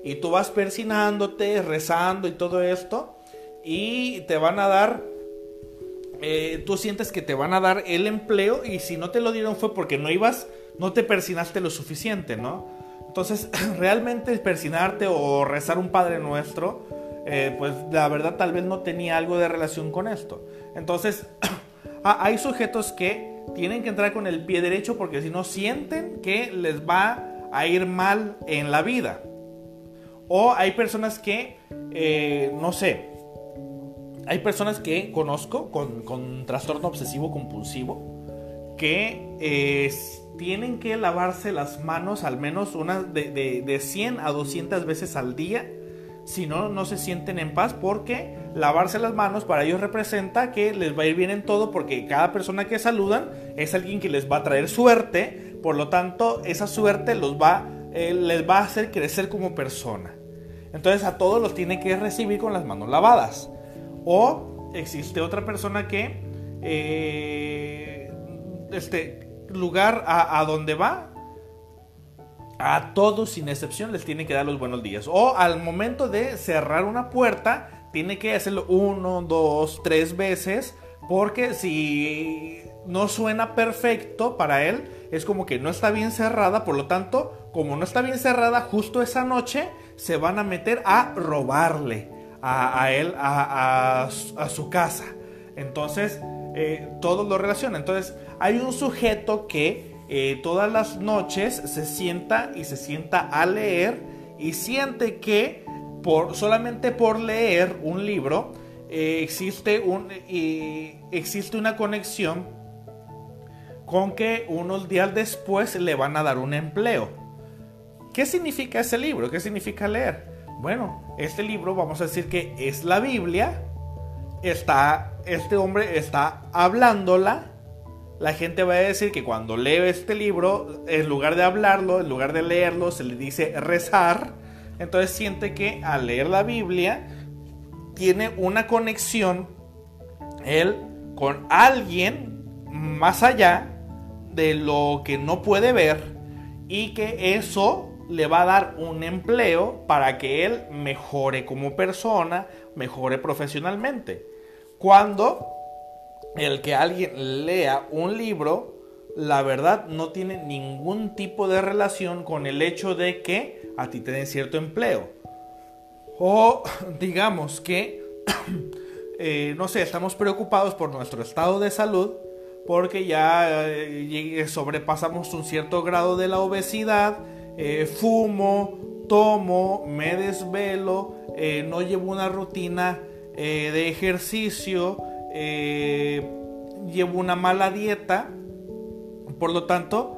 Y tú vas persinándote, rezando y todo esto. Y te van a dar eh, tú sientes que te van a dar el empleo y si no te lo dieron fue porque no ibas, no te persinaste lo suficiente, ¿no? Entonces, realmente persinarte o rezar un Padre Nuestro, eh, pues la verdad tal vez no tenía algo de relación con esto. Entonces, hay sujetos que tienen que entrar con el pie derecho porque si no sienten que les va a ir mal en la vida. O hay personas que, eh, no sé, hay personas que conozco con, trastorno obsesivo compulsivo que tienen que lavarse las manos al menos una de, de 100 a 200 veces al día. Si no, no se sienten en paz porque lavarse las manos para ellos representa que les va a ir bien en todo porque cada persona que saludan es alguien que les va a traer suerte. Por lo tanto, esa suerte los va, eh, les va a hacer crecer como persona. Entonces a todos los tiene que recibir con las manos lavadas. O existe otra persona que, eh, este lugar a, donde va, a todos sin excepción les tiene que dar los buenos días. O al momento de cerrar una puerta, tiene que hacerlo uno, dos, tres veces. Porque si no suena perfecto para él, es como que no está bien cerrada. Por lo tanto, como no está bien cerrada, justo esa noche se van a meter a robarle a, él, a, su casa. Entonces, eh, todo lo relaciona. Entonces, hay un sujeto que eh, todas las noches se sienta y se sienta a leer y siente que por, solamente por leer un libro eh, existe, un, existe una conexión con que unos días después le van a dar un empleo. ¿Qué significa ese libro? ¿Qué significa leer? Bueno, este libro vamos a decir que es la Biblia. Está, este hombre está hablándola. La gente va a decir que cuando lee este libro, en lugar de hablarlo, en lugar de leerlo, se le dice rezar. Entonces siente que al leer la Biblia tiene una conexión él con alguien más allá de lo que no puede ver y que eso le va a dar un empleo para que él mejore como persona, mejore profesionalmente. Cuando el que alguien lea un libro, la verdad no tiene ningún tipo de relación con el hecho de que a ti te den cierto empleo. O digamos que, eh, no sé, estamos preocupados por nuestro estado de salud porque ya eh, sobrepasamos un cierto grado de la obesidad, eh, fumo, tomo, me desvelo, no llevo una rutina de ejercicio, llevo una mala dieta, por lo tanto,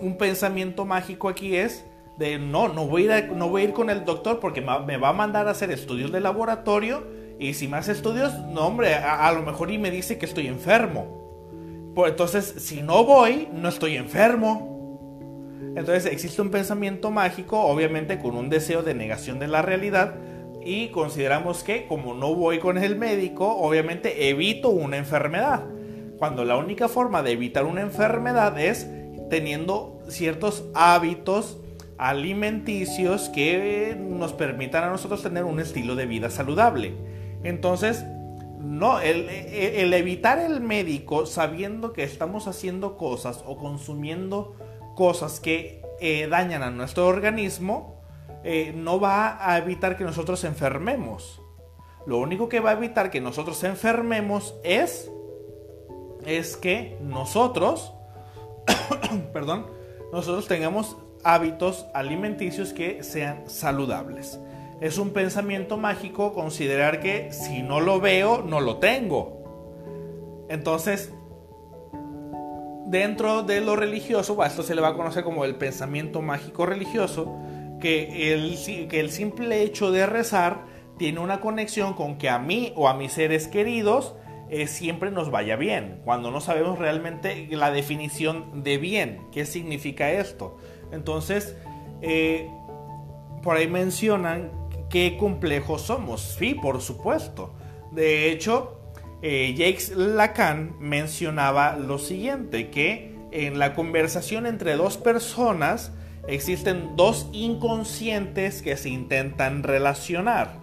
un pensamiento mágico aquí es de no, no voy, a ir no voy a ir con el doctor porque me va a mandar a hacer estudios de laboratorio y si me hace estudios, no hombre, a, lo mejor y me dice que estoy enfermo. Pues entonces, si no voy, no estoy enfermo. Entonces existe un pensamiento mágico, obviamente con un deseo de negación de la realidad y consideramos que como no voy con el médico, obviamente evito una enfermedad. Cuando la única forma de evitar una enfermedad es teniendo ciertos hábitos alimenticios que nos permitan a nosotros tener un estilo de vida saludable. Entonces, no, el, evitar el médico sabiendo que estamos haciendo cosas o consumiendo cosas que eh, dañan a nuestro organismo, eh, no va a evitar que nosotros enfermemos. Lo único que va a evitar que nosotros enfermemos es, es que nosotros, perdón, nosotros tengamos hábitos alimenticios que sean saludables. Es un pensamiento mágico considerar que si no lo veo, no lo tengo. Entonces, dentro de lo religioso, esto se le va a conocer como el pensamiento mágico religioso, que el, que el simple hecho de rezar tiene una conexión con que a mí o a mis seres queridos eh, siempre nos vaya bien, cuando no sabemos realmente la definición de bien, qué significa esto. Entonces, eh, por ahí mencionan qué complejos somos. Sí, por supuesto. De hecho, eh, Jacques Lacan mencionaba lo siguiente, que en la conversación entre dos personas existen dos inconscientes que se intentan relacionar.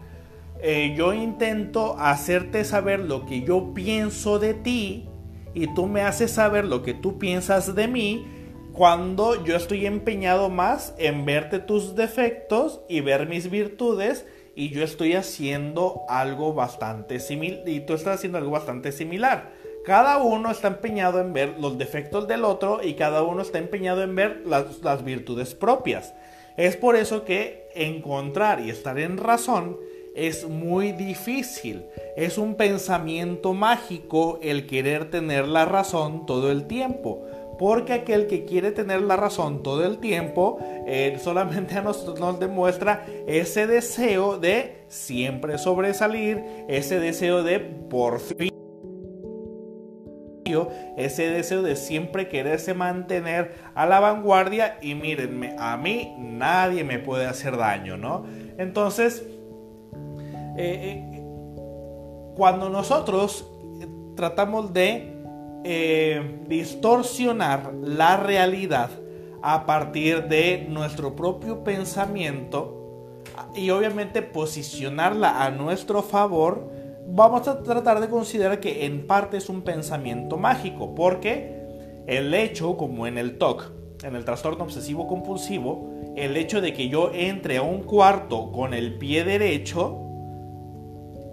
Eh, yo intento hacerte saber lo que yo pienso de ti y tú me haces saber lo que tú piensas de mí cuando yo estoy empeñado más en verte tus defectos y ver mis virtudes y yo estoy haciendo algo bastante similar y tú estás haciendo algo bastante similar. Cada uno está empeñado en ver los defectos del otro y cada uno está empeñado en ver las, virtudes propias. Es por eso que encontrar y estar en razón es muy difícil. Es un pensamiento mágico el querer tener la razón todo el tiempo porque aquel que quiere tener la razón todo el tiempo solamente nos demuestra ese deseo de siempre sobresalir, ese deseo de por fin ese deseo de siempre quererse mantener a la vanguardia y mírenme, a mí nadie me puede hacer daño, ¿no? Entonces, eh, eh, cuando nosotros tratamos de eh, distorsionar la realidad a partir de nuestro propio pensamiento y obviamente posicionarla a nuestro favor, vamos a tratar de considerar que en parte es un pensamiento mágico, porque el hecho, como en el TOC, en el trastorno obsesivo compulsivo, el hecho de que yo entre a un cuarto con el pie derecho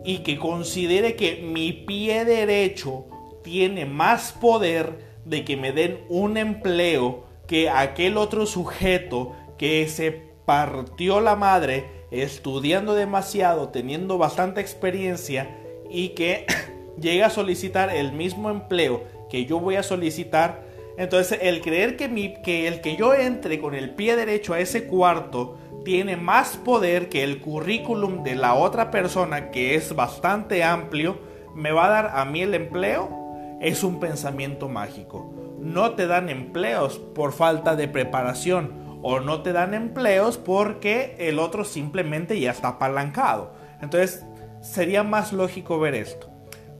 y que considere que mi pie derecho tiene más poder de que me den un empleo que aquel otro sujeto que se partió la madre estudiando demasiado, teniendo bastante experiencia y que llega a solicitar el mismo empleo que yo voy a solicitar. Entonces el creer que, mi, que el que yo entre con el pie derecho a ese cuarto tiene más poder que el currículum de la otra persona que es bastante amplio, me va a dar a mí el empleo es un pensamiento mágico. No te dan empleos por falta de preparación o no te dan empleos porque el otro simplemente ya está apalancado. Entonces, sería más lógico ver esto.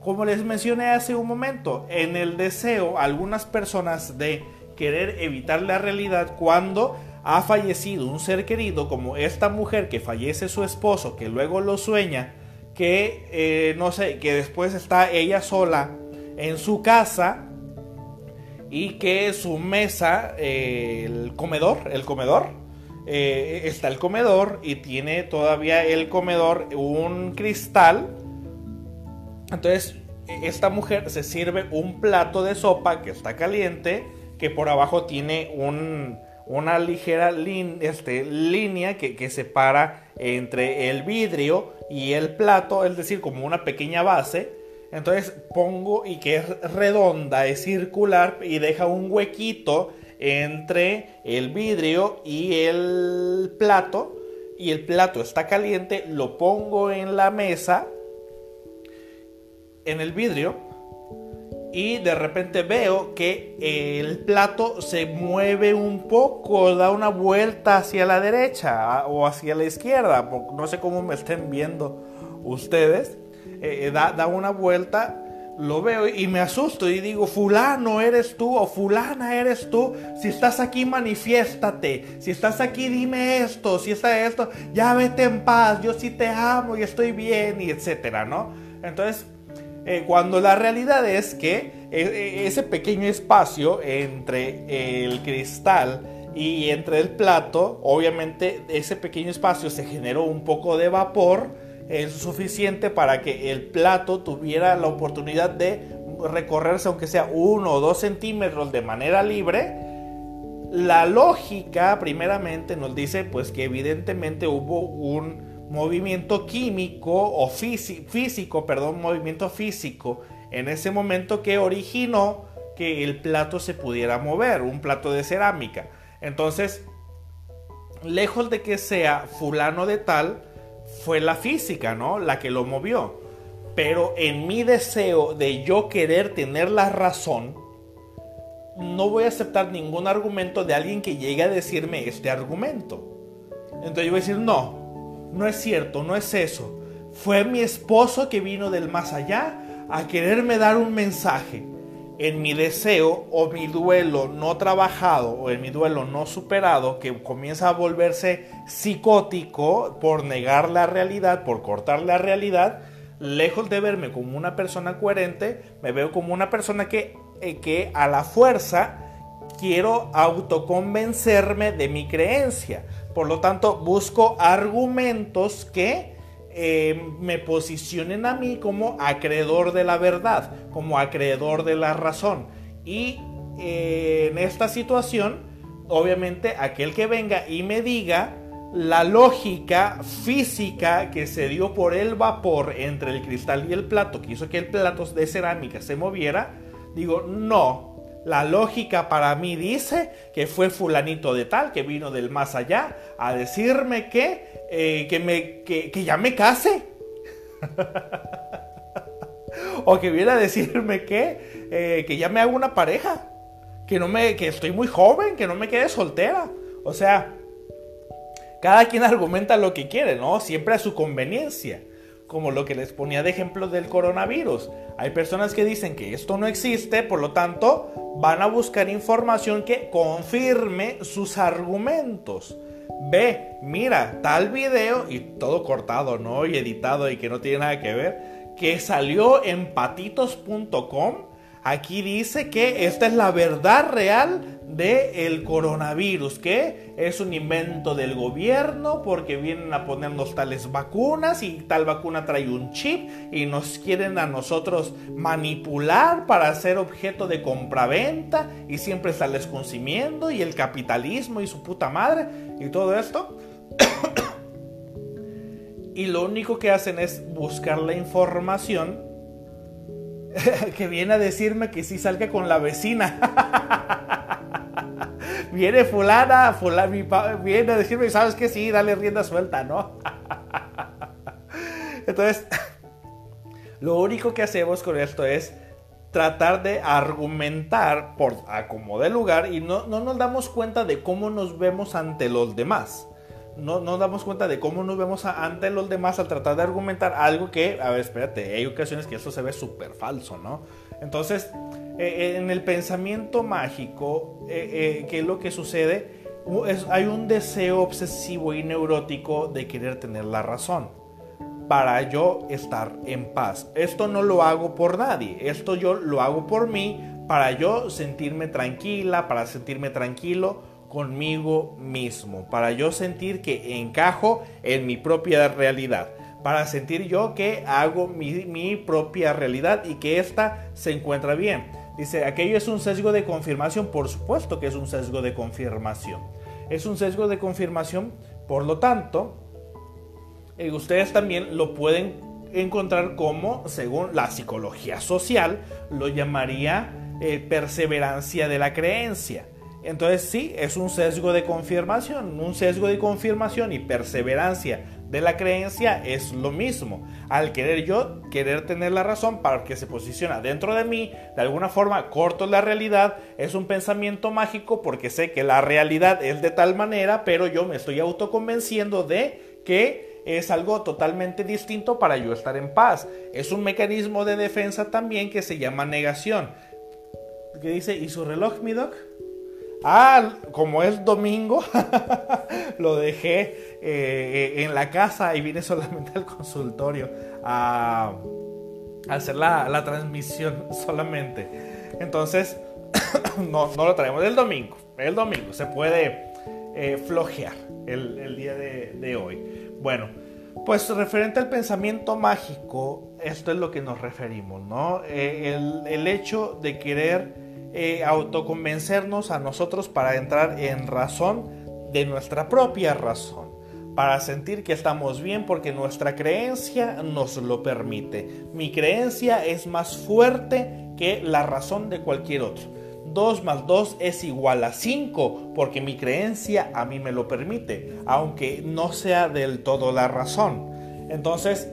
Como les mencioné hace un momento, en el deseo, algunas personas de querer evitar la realidad cuando ha fallecido un ser querido, como esta mujer que fallece su esposo, que luego lo sueña, que eh, no sé, que después está ella sola en su casa y que su mesa, eh, el comedor, el comedor, eh, está el comedor y tiene todavía el comedor un cristal. Entonces, esta mujer se sirve un plato de sopa que está caliente, que por abajo tiene una ligera este, línea que, que separa entre el vidrio y el plato, es decir, como una pequeña base. Entonces pongo y que es redonda, es circular y deja un huequito entre el vidrio y el plato. Y el plato está caliente, lo pongo en la mesa, en el vidrio, y de repente veo que el plato se mueve un poco, da una vuelta hacia la derecha o hacia la izquierda, no sé cómo me estén viendo ustedes, eh, eh, da, da una vuelta lo veo y me asusto y digo, fulano eres tú o fulana eres tú. Si estás aquí, manifiéstate. Si estás aquí, dime esto. Si está esto, ya vete en paz. Yo sí te amo y estoy bien y etcétera, ¿no? Entonces, eh, cuando la realidad es que ese pequeño espacio entre el cristal y entre el plato, obviamente ese pequeño espacio se generó un poco de vapor es suficiente para que el plato tuviera la oportunidad de recorrerse aunque sea uno o dos centímetros de manera libre. La lógica primeramente nos dice pues que evidentemente hubo un movimiento químico o físico, perdón, movimiento físico en ese momento que originó que el plato se pudiera mover, un plato de cerámica. Entonces, lejos de que sea fulano de tal, fue la física, ¿no? La que lo movió. Pero en mi deseo de yo querer tener la razón, no voy a aceptar ningún argumento de alguien que llegue a decirme este argumento. Entonces yo voy a decir, no, no es cierto, no es eso. Fue mi esposo que vino del más allá a quererme dar un mensaje en mi deseo o mi duelo no trabajado o en mi duelo no superado que comienza a volverse psicótico por negar la realidad, por cortar la realidad, lejos de verme como una persona coherente, me veo como una persona que, eh, que a la fuerza quiero autoconvencerme de mi creencia. Por lo tanto, busco argumentos que eh, me posicionen a mí como acreedor de la verdad, como acreedor de la razón. Y eh, en esta situación, obviamente, aquel que venga y me diga la lógica física que se dio por el vapor entre el cristal y el plato, que hizo que el plato de cerámica se moviera, digo, no, la lógica para mí dice que fue fulanito de tal, que vino del más allá, a decirme que, eh, que, me, que, ya me case. o que viene a decirme que, eh, que ya me hago una pareja. Que, no me, que estoy muy joven, que no me quede soltera. O sea, cada quien argumenta lo que quiere, ¿no? Siempre a su conveniencia como lo que les ponía de ejemplo del coronavirus. Hay personas que dicen que esto no existe, por lo tanto van a buscar información que confirme sus argumentos. Ve, mira, tal video y todo cortado, ¿no? Y editado y que no tiene nada que ver, que salió en patitos.com Aquí dice que esta es la verdad real del coronavirus, que es un invento del gobierno porque vienen a ponernos tales vacunas y tal vacuna trae un chip y nos quieren a nosotros manipular para ser objeto de compraventa y siempre estarles consumiendo y el capitalismo y su puta madre y todo esto. y lo único que hacen es buscar la información que viene a decirme que sí salga con la vecina. viene fulana, fulana, viene a decirme, ¿sabes que Sí, dale rienda suelta, ¿no? Entonces, lo único que hacemos con esto es tratar de argumentar por como de lugar y no, no nos damos cuenta de cómo nos vemos ante los demás. No nos damos cuenta de cómo nos vemos ante los demás al tratar de argumentar algo que, a ver, espérate, hay ocasiones que eso se ve súper falso, ¿no? Entonces, eh, en el pensamiento mágico, eh, eh, ¿qué es lo que sucede? hay un deseo obsesivo y neurótico de querer tener la razón para yo estar en paz. Esto no lo hago por nadie, esto yo lo hago por mí, para yo sentirme tranquila, para sentirme tranquilo conmigo mismo, para yo sentir que encajo en mi propia realidad, para sentir yo que hago mi, propia realidad y que ésta se encuentra bien. Dice, aquello es un sesgo de confirmación, por supuesto que es un sesgo de confirmación. Es un sesgo de confirmación, por lo tanto, eh, ustedes también lo pueden encontrar como, según la psicología social, lo llamaría eh, perseverancia de la creencia. Entonces sí, es un sesgo de confirmación. Un sesgo de confirmación y perseverancia de la creencia es lo mismo. Al querer yo, querer tener la razón para que se posiciona dentro de mí, de alguna forma corto la realidad, es un pensamiento mágico porque sé que la realidad es de tal manera, pero yo me estoy autoconvenciendo de que es algo totalmente distinto para yo estar en paz. Es un mecanismo de defensa también que se llama negación. ¿Qué dice? ¿Y su reloj, mi doc? Ah, como es domingo, lo dejé eh, en la casa y vine solamente al consultorio a, hacer la, transmisión solamente. Entonces, no, lo traemos el domingo. El domingo se puede eh, flojear el, día de, hoy. Bueno, pues referente al pensamiento mágico, esto es lo que nos referimos, ¿no? Eh, el, el hecho de querer eh, autoconvencernos a nosotros para entrar en razón de nuestra propia razón, para sentir que estamos bien porque nuestra creencia nos lo permite. Mi creencia es más fuerte que la razón de cualquier otro. 2 más 2 es igual a 5 porque mi creencia a mí me lo permite, aunque no sea del todo la razón. Entonces,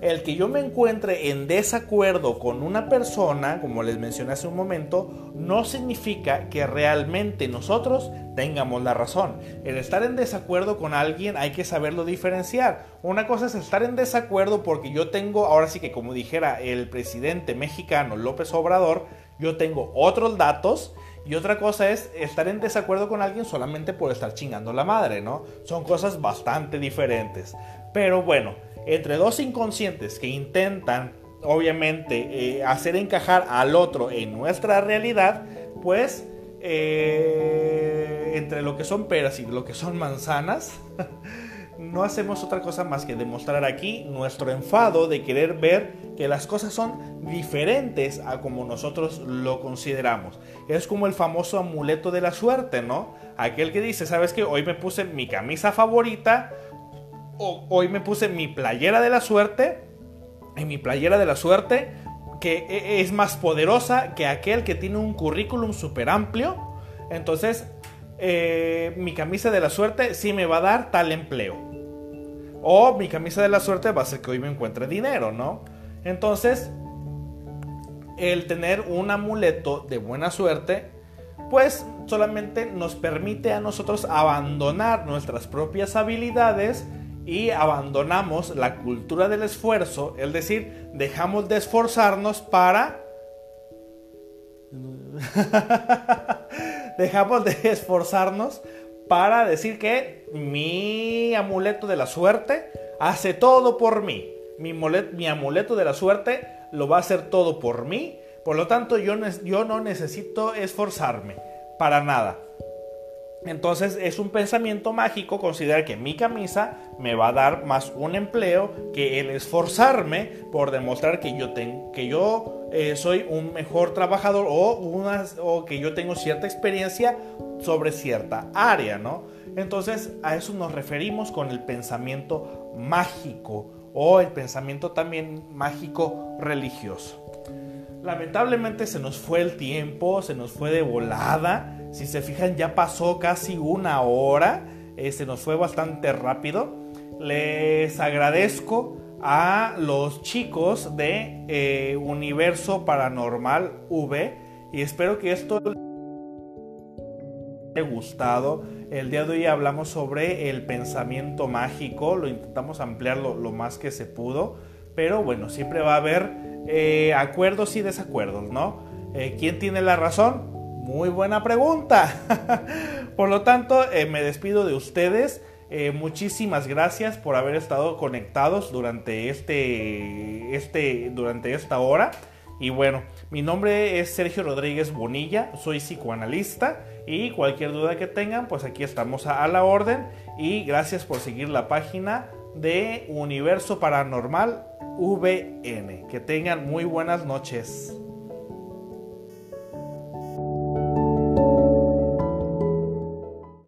el que yo me encuentre en desacuerdo con una persona, como les mencioné hace un momento, no significa que realmente nosotros tengamos la razón. El estar en desacuerdo con alguien hay que saberlo diferenciar. Una cosa es estar en desacuerdo porque yo tengo, ahora sí que como dijera el presidente mexicano López Obrador, yo tengo otros datos y otra cosa es estar en desacuerdo con alguien solamente por estar chingando la madre, ¿no? Son cosas bastante diferentes. Pero bueno, entre dos inconscientes que intentan, obviamente, eh, hacer encajar al otro en nuestra realidad, pues eh, entre lo que son peras y lo que son manzanas, no hacemos otra cosa más que demostrar aquí nuestro enfado de querer ver que las cosas son diferentes a como nosotros lo consideramos. Es como el famoso amuleto de la suerte, ¿no? Aquel que dice, ¿sabes qué? Hoy me puse mi camisa favorita, hoy me puse mi playera de la suerte, en mi playera de la suerte, que e, es más poderosa que aquel que tiene un currículum súper amplio. Entonces, eh, mi camisa de la suerte sí me va a dar tal empleo. O mi camisa de la suerte va a ser que hoy me encuentre dinero, ¿no? Entonces, el tener un amuleto de buena suerte, pues solamente nos permite a nosotros abandonar nuestras propias habilidades y abandonamos la cultura del esfuerzo, es decir, dejamos de esforzarnos para... dejamos de esforzarnos para decir que mi amuleto de la suerte hace todo por mí. Mi, amuleto de la suerte lo va a hacer todo por mí. Por lo tanto, yo, yo no necesito esforzarme para nada. Entonces es un pensamiento mágico considerar que mi camisa me va a dar más un empleo que el esforzarme por demostrar que yo, que yo eh, soy un mejor trabajador o, o que yo tengo cierta experiencia sobre cierta área, ¿no? Entonces a eso nos referimos con el pensamiento mágico o el pensamiento también mágico religioso. Lamentablemente se nos fue el tiempo, se nos fue de volada. Si se fijan, ya pasó casi una hora. Eh, se nos fue bastante rápido. Les agradezco a los chicos de eh, Universo Paranormal V y espero que esto les haya gustado. El día de hoy hablamos sobre el pensamiento mágico, lo intentamos ampliar lo, más que se pudo, pero bueno, siempre va a haber eh, acuerdos y desacuerdos, ¿no? ¿Quién tiene la razón? Muy buena pregunta. Por lo tanto, me despido de ustedes. Eh, muchísimas gracias por haber estado conectados durante, este, este, durante esta hora. Y bueno, mi nombre es Sergio Rodríguez Bonilla, soy psicoanalista y cualquier duda que tengan, pues aquí estamos a, a la orden. Y gracias por seguir la página de Universo Paranormal VN. Que tengan muy buenas noches.